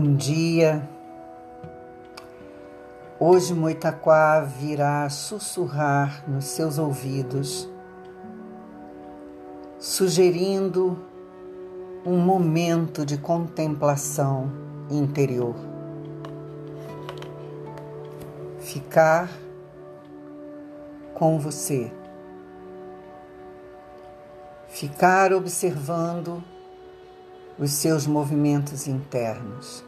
Bom dia. Hoje Moitaquá virá sussurrar nos seus ouvidos, sugerindo um momento de contemplação interior. Ficar com você. Ficar observando os seus movimentos internos.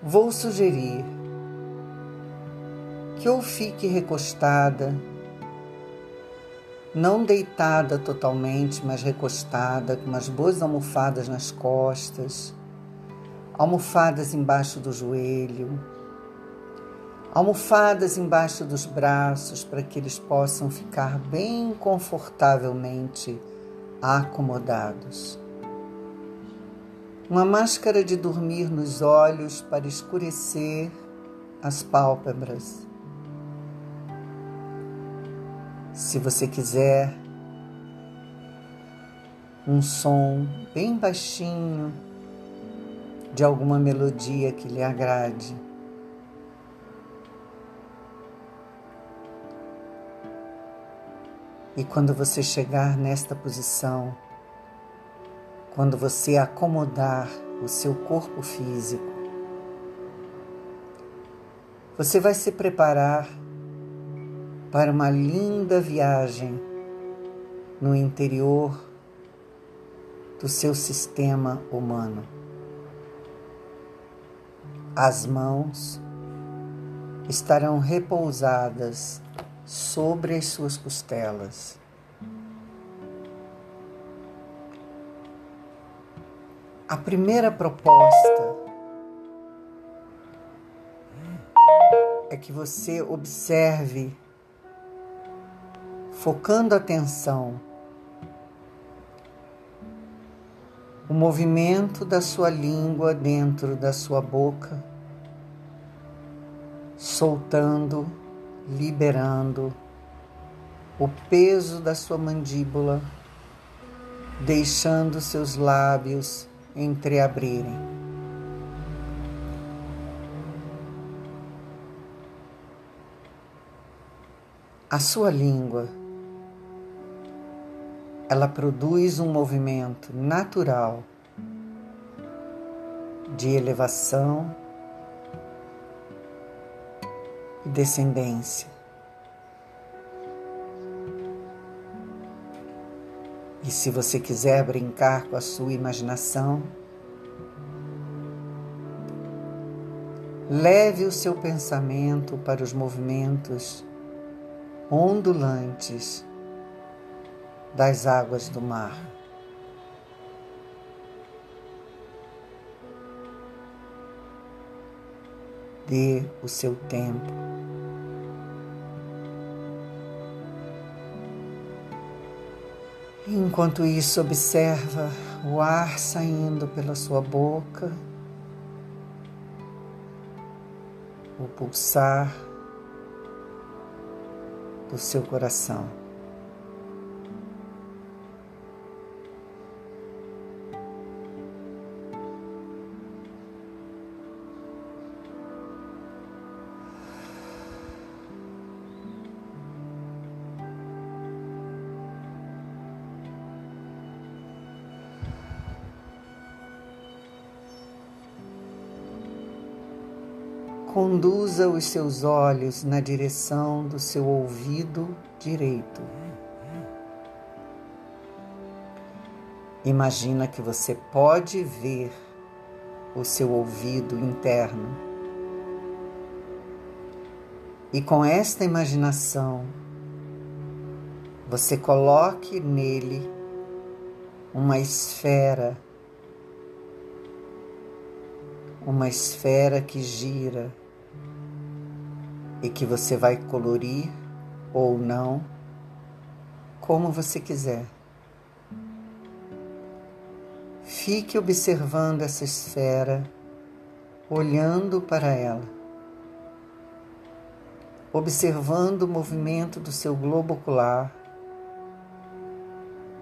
Vou sugerir que ou fique recostada, não deitada totalmente, mas recostada, com umas boas almofadas nas costas, almofadas embaixo do joelho, almofadas embaixo dos braços para que eles possam ficar bem confortavelmente acomodados. Uma máscara de dormir nos olhos para escurecer as pálpebras. Se você quiser, um som bem baixinho de alguma melodia que lhe agrade. E quando você chegar nesta posição, quando você acomodar o seu corpo físico, você vai se preparar para uma linda viagem no interior do seu sistema humano. As mãos estarão repousadas sobre as suas costelas. A primeira proposta é que você observe, focando a atenção, o movimento da sua língua dentro da sua boca, soltando liberando o peso da sua mandíbula, deixando seus lábios entreabrirem. A sua língua, ela produz um movimento natural de elevação e descendência. E se você quiser brincar com a sua imaginação, leve o seu pensamento para os movimentos ondulantes das águas do mar. Dê o seu tempo. Enquanto isso, observa o ar saindo pela sua boca, o pulsar do seu coração. Conduza os seus olhos na direção do seu ouvido direito. Imagina que você pode ver o seu ouvido interno. E com esta imaginação, você coloque nele uma esfera, uma esfera que gira e que você vai colorir ou não, como você quiser. Fique observando essa esfera, olhando para ela, observando o movimento do seu globo ocular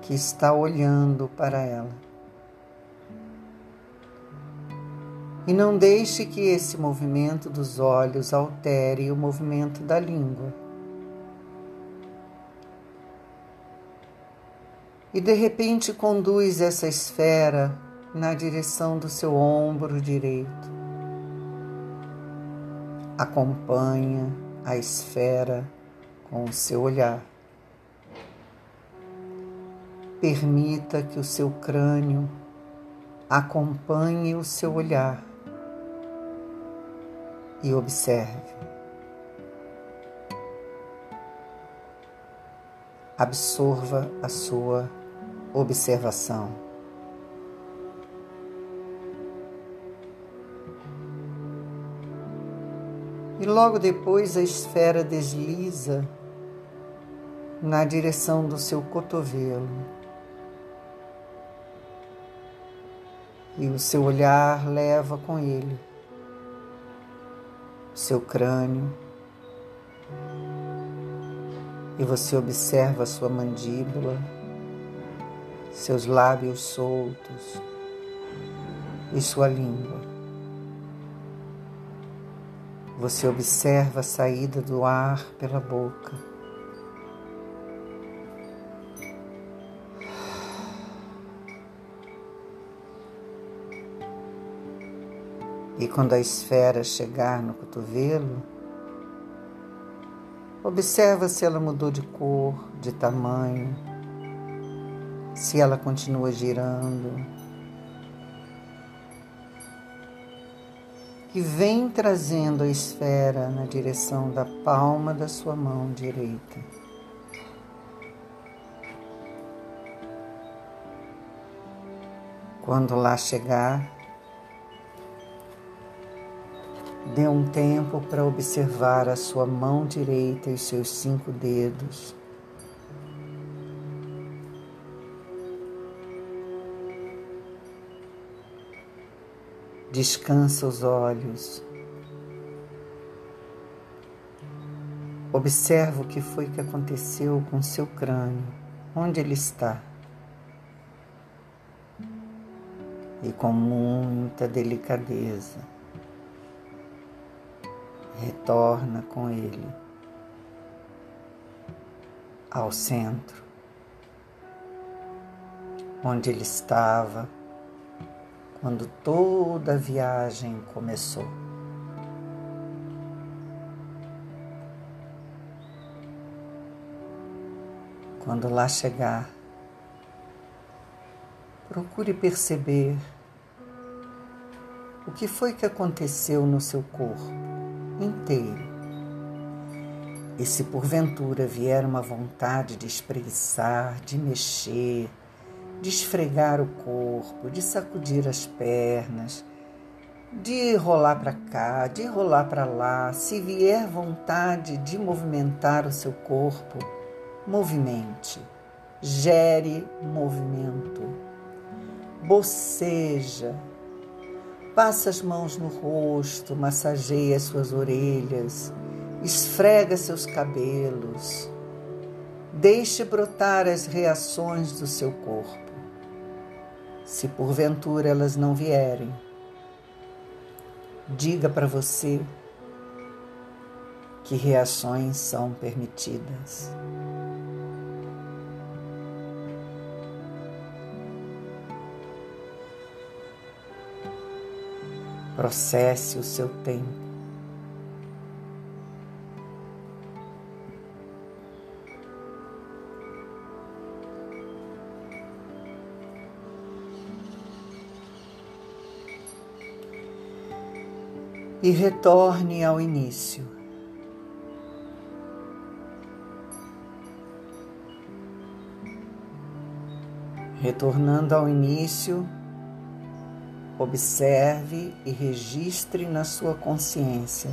que está olhando para ela. E não deixe que esse movimento dos olhos altere o movimento da língua. E de repente conduz essa esfera na direção do seu ombro direito. Acompanha a esfera com o seu olhar. Permita que o seu crânio acompanhe o seu olhar e observe. Absorva a sua observação. E logo depois a esfera desliza na direção do seu cotovelo. E o seu olhar leva com ele seu crânio. E você observa sua mandíbula, seus lábios soltos e sua língua. Você observa a saída do ar pela boca. E quando a esfera chegar no cotovelo, observa se ela mudou de cor, de tamanho, se ela continua girando. E vem trazendo a esfera na direção da palma da sua mão direita. Quando lá chegar, Dê um tempo para observar a sua mão direita e seus cinco dedos. Descansa os olhos. Observa o que foi que aconteceu com seu crânio, onde ele está. E com muita delicadeza retorna com ele ao centro, onde ele estava quando toda a viagem começou. Quando lá chegar, procure perceber o que foi que aconteceu no seu corpo inteiro. E se porventura vier uma vontade de espreguiçar, de mexer, de esfregar o corpo, de sacudir as pernas, de rolar para cá, de rolar para lá, se vier vontade de movimentar o seu corpo, movimente, gere movimento, boceja, Passa as mãos no rosto, massageia suas orelhas, esfrega seus cabelos. Deixe brotar as reações do seu corpo. Se porventura elas não vierem, diga para você que reações são permitidas. Processe o seu tempo. E retorne ao início. Retornando ao início, Observe e registre na sua consciência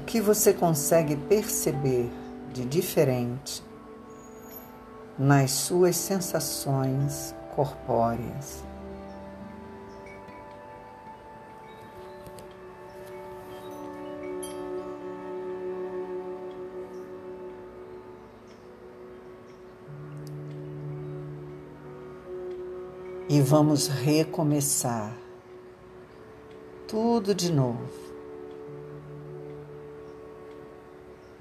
o que você consegue perceber de diferente nas suas sensações corpóreas. E vamos recomeçar tudo de novo.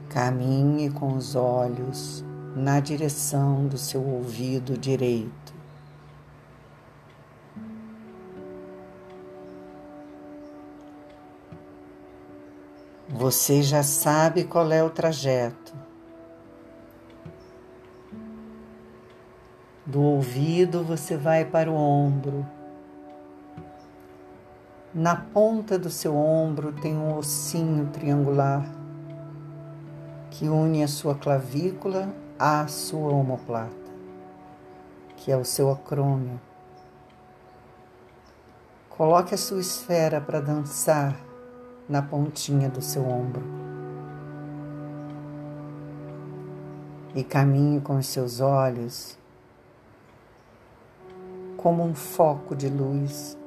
Caminhe com os olhos na direção do seu ouvido direito. Você já sabe qual é o trajeto. Do ouvido você vai para o ombro. Na ponta do seu ombro tem um ossinho triangular que une a sua clavícula à sua omoplata, que é o seu acrônio. Coloque a sua esfera para dançar na pontinha do seu ombro. E caminhe com os seus olhos como um foco de luz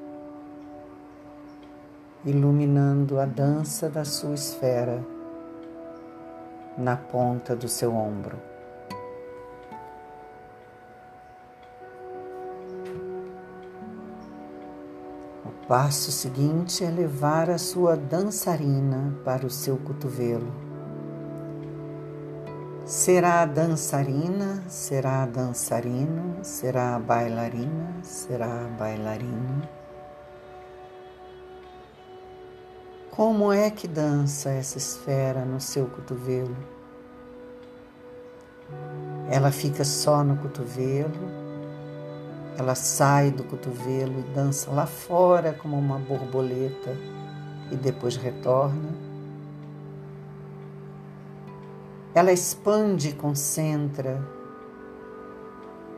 iluminando a dança da sua esfera na ponta do seu ombro. O passo seguinte é levar a sua dançarina para o seu cotovelo. Será dançarina, será dançarino, será bailarina, será a bailarina. Como é que dança essa esfera no seu cotovelo? Ela fica só no cotovelo, ela sai do cotovelo e dança lá fora como uma borboleta e depois retorna. Ela expande e concentra,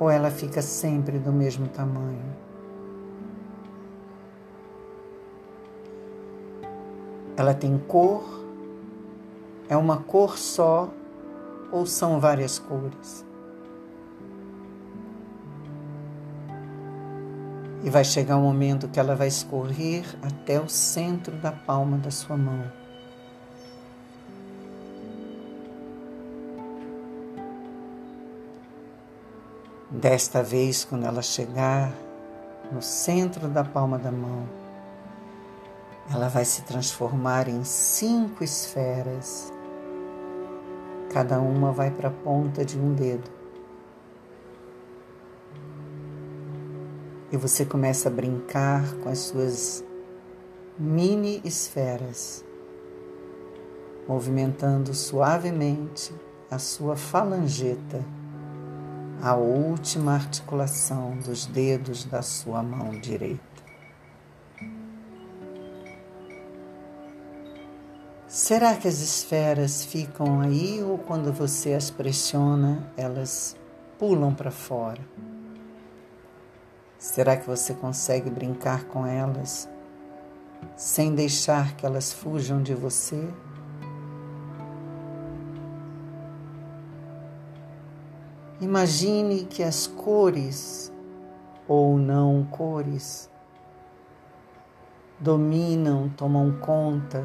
ou ela fica sempre do mesmo tamanho? Ela tem cor? É uma cor só ou são várias cores? E vai chegar um momento que ela vai escorrer até o centro da palma da sua mão. Desta vez, quando ela chegar no centro da palma da mão, ela vai se transformar em cinco esferas. Cada uma vai para a ponta de um dedo. E você começa a brincar com as suas mini esferas, movimentando suavemente a sua falangeta, a última articulação dos dedos da sua mão direita. Será que as esferas ficam aí ou quando você as pressiona, elas pulam para fora? Será que você consegue brincar com elas sem deixar que elas fujam de você? Imagine que as cores ou não cores dominam, tomam conta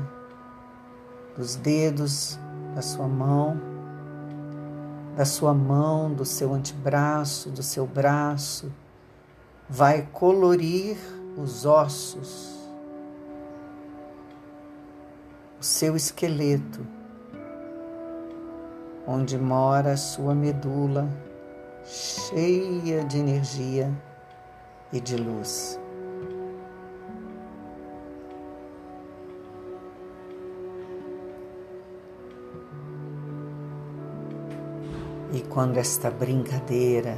dos dedos da sua mão, da sua mão, do seu antebraço, do seu braço, vai colorir os ossos, o seu esqueleto, onde mora a sua medula cheia de energia e de luz. E quando esta brincadeira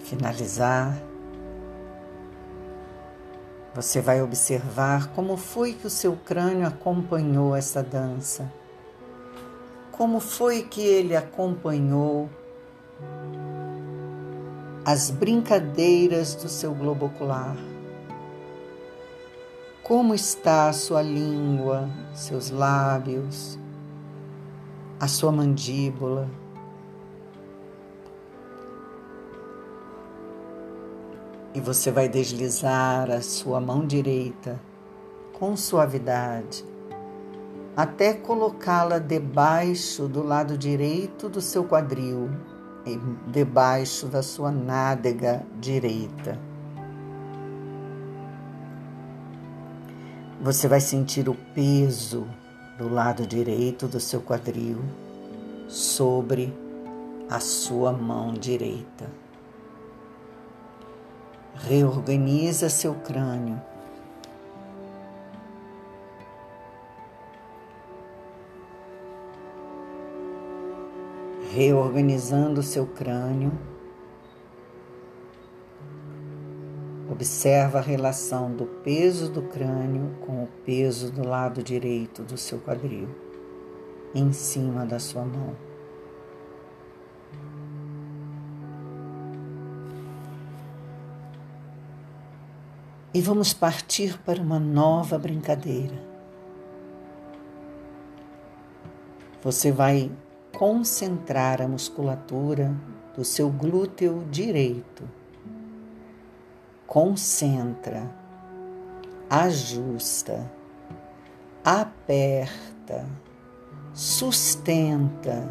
finalizar, você vai observar como foi que o seu crânio acompanhou essa dança. Como foi que ele acompanhou as brincadeiras do seu globo ocular. Como está a sua língua, seus lábios, a sua mandíbula. E você vai deslizar a sua mão direita com suavidade até colocá-la debaixo do lado direito do seu quadril debaixo da sua nádega direita. Você vai sentir o peso do lado direito do seu quadril sobre a sua mão direita. Reorganiza seu crânio. Reorganizando seu crânio. Observa a relação do peso do crânio com o peso do lado direito do seu quadril, em cima da sua mão. E vamos partir para uma nova brincadeira. Você vai concentrar a musculatura do seu glúteo direito concentra, ajusta, aperta, sustenta,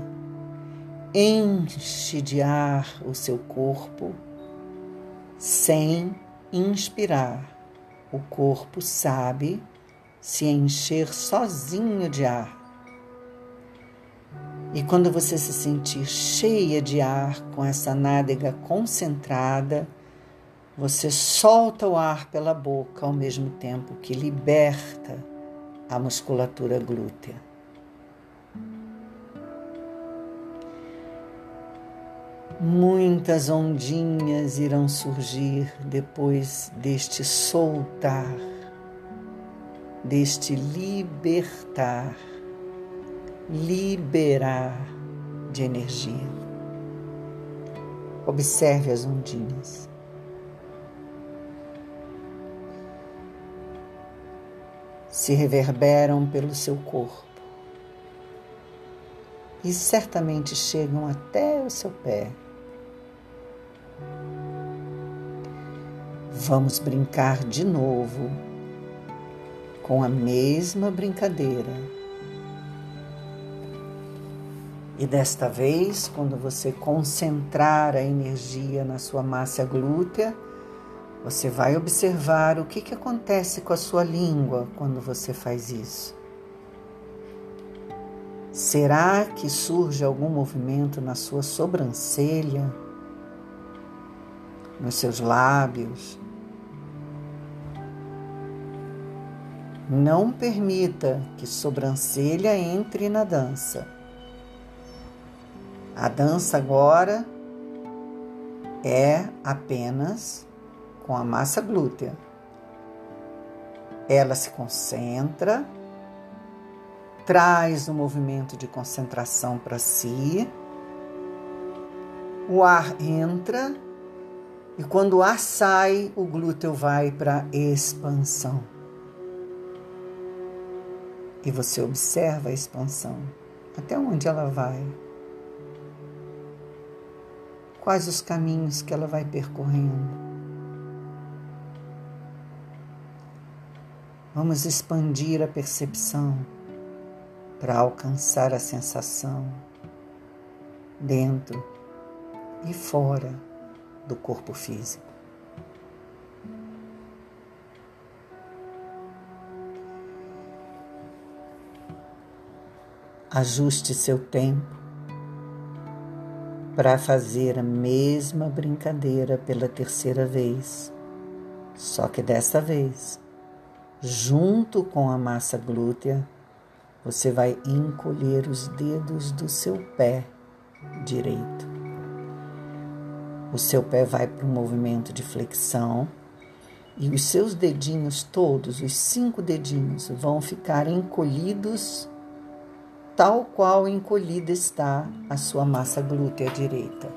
enche de ar o seu corpo sem inspirar. O corpo sabe se encher sozinho de ar. E quando você se sentir cheia de ar, com essa nádega concentrada, você solta o ar pela boca ao mesmo tempo que liberta a musculatura glútea. Muitas ondinhas irão surgir depois deste soltar, deste libertar, liberar de energia. Observe as ondinhas. se reverberam pelo seu corpo e certamente chegam até o seu pé. Vamos brincar de novo com a mesma brincadeira. E desta vez, quando você concentrar a energia na sua massa glútea, você vai observar o que, que acontece com a sua língua quando você faz isso. Será que surge algum movimento na sua sobrancelha, nos seus lábios? Não permita que sobrancelha entre na dança. A dança agora é apenas com a massa glútea. Ela se concentra, traz o um movimento de concentração para si, o ar entra e quando o ar sai, o glúteo vai para expansão. E você observa a expansão. Até onde ela vai? Quais os caminhos que ela vai percorrendo? Vamos expandir a percepção para alcançar a sensação dentro e fora do corpo físico. Ajuste seu tempo para fazer a mesma brincadeira pela terceira vez, só que dessa vez junto com a massa glútea, você vai encolher os dedos do seu pé direito. O seu pé vai para um movimento de flexão e os seus dedinhos todos, os cinco dedinhos, vão ficar encolhidos, tal qual encolhida está a sua massa glútea direita.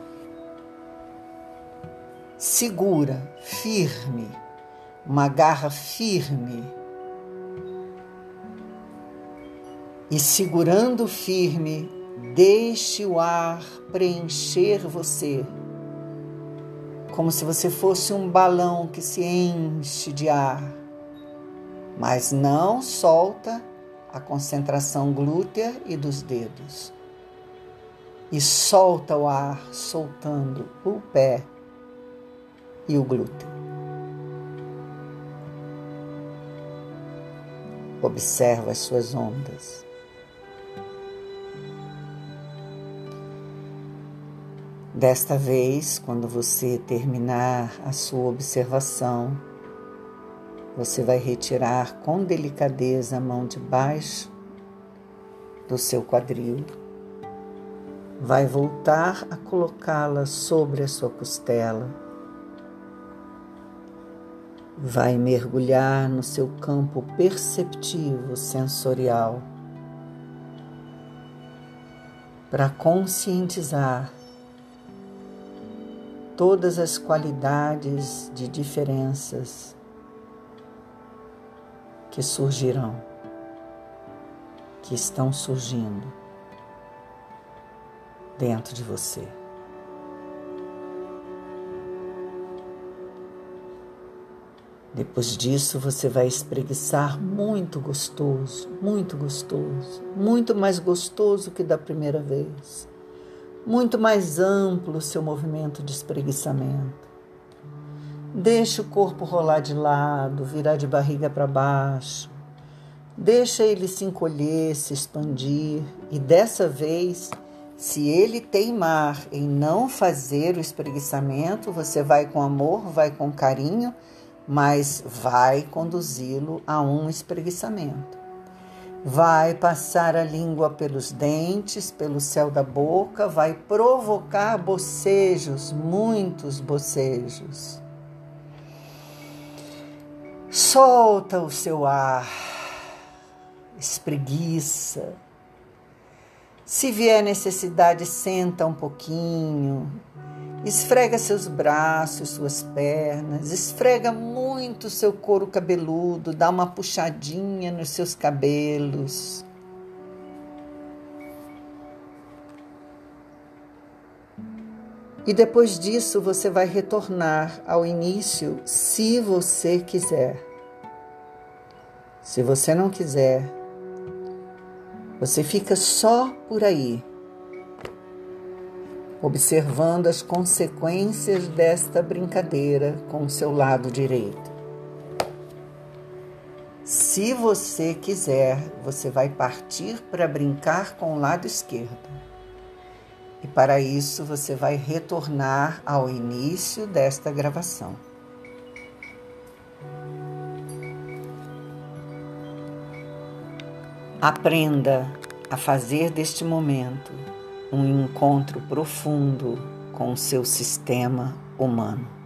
Segura, firme, uma garra firme e segurando firme, deixe o ar preencher você, como se você fosse um balão que se enche de ar, mas não solta a concentração glútea e dos dedos. E solta o ar, soltando o pé e o glúteo. Observa as suas ondas. Desta vez, quando você terminar a sua observação, você vai retirar com delicadeza a mão de baixo do seu quadril, vai voltar a colocá-la sobre a sua costela, vai mergulhar no seu campo perceptivo sensorial para conscientizar todas as qualidades de diferenças que surgirão, que estão surgindo dentro de você. Depois disso, você vai espreguiçar muito gostoso, muito gostoso, muito mais gostoso que da primeira vez. Muito mais amplo o seu movimento de espreguiçamento. Deixe o corpo rolar de lado, virar de barriga para baixo. Deixa ele se encolher, se expandir e dessa vez, se ele teimar em não fazer o espreguiçamento, você vai com amor, vai com carinho, mas vai conduzi-lo a um espreguiçamento. Vai passar a língua pelos dentes, pelo céu da boca, vai provocar bocejos, muitos bocejos. Solta o seu ar, espreguiça. Se vier necessidade, senta um pouquinho, esfrega seus braços, suas pernas, esfrega muito seu couro cabeludo, dá uma puxadinha nos seus cabelos. E depois disso você vai retornar ao início, se você quiser. Se você não quiser, você fica só por aí, observando as consequências desta brincadeira com o seu lado direito. Se você quiser, você vai partir para brincar com o lado esquerdo. E para isso você vai retornar ao início desta gravação. Aprenda a fazer deste momento um encontro profundo com o seu sistema humano.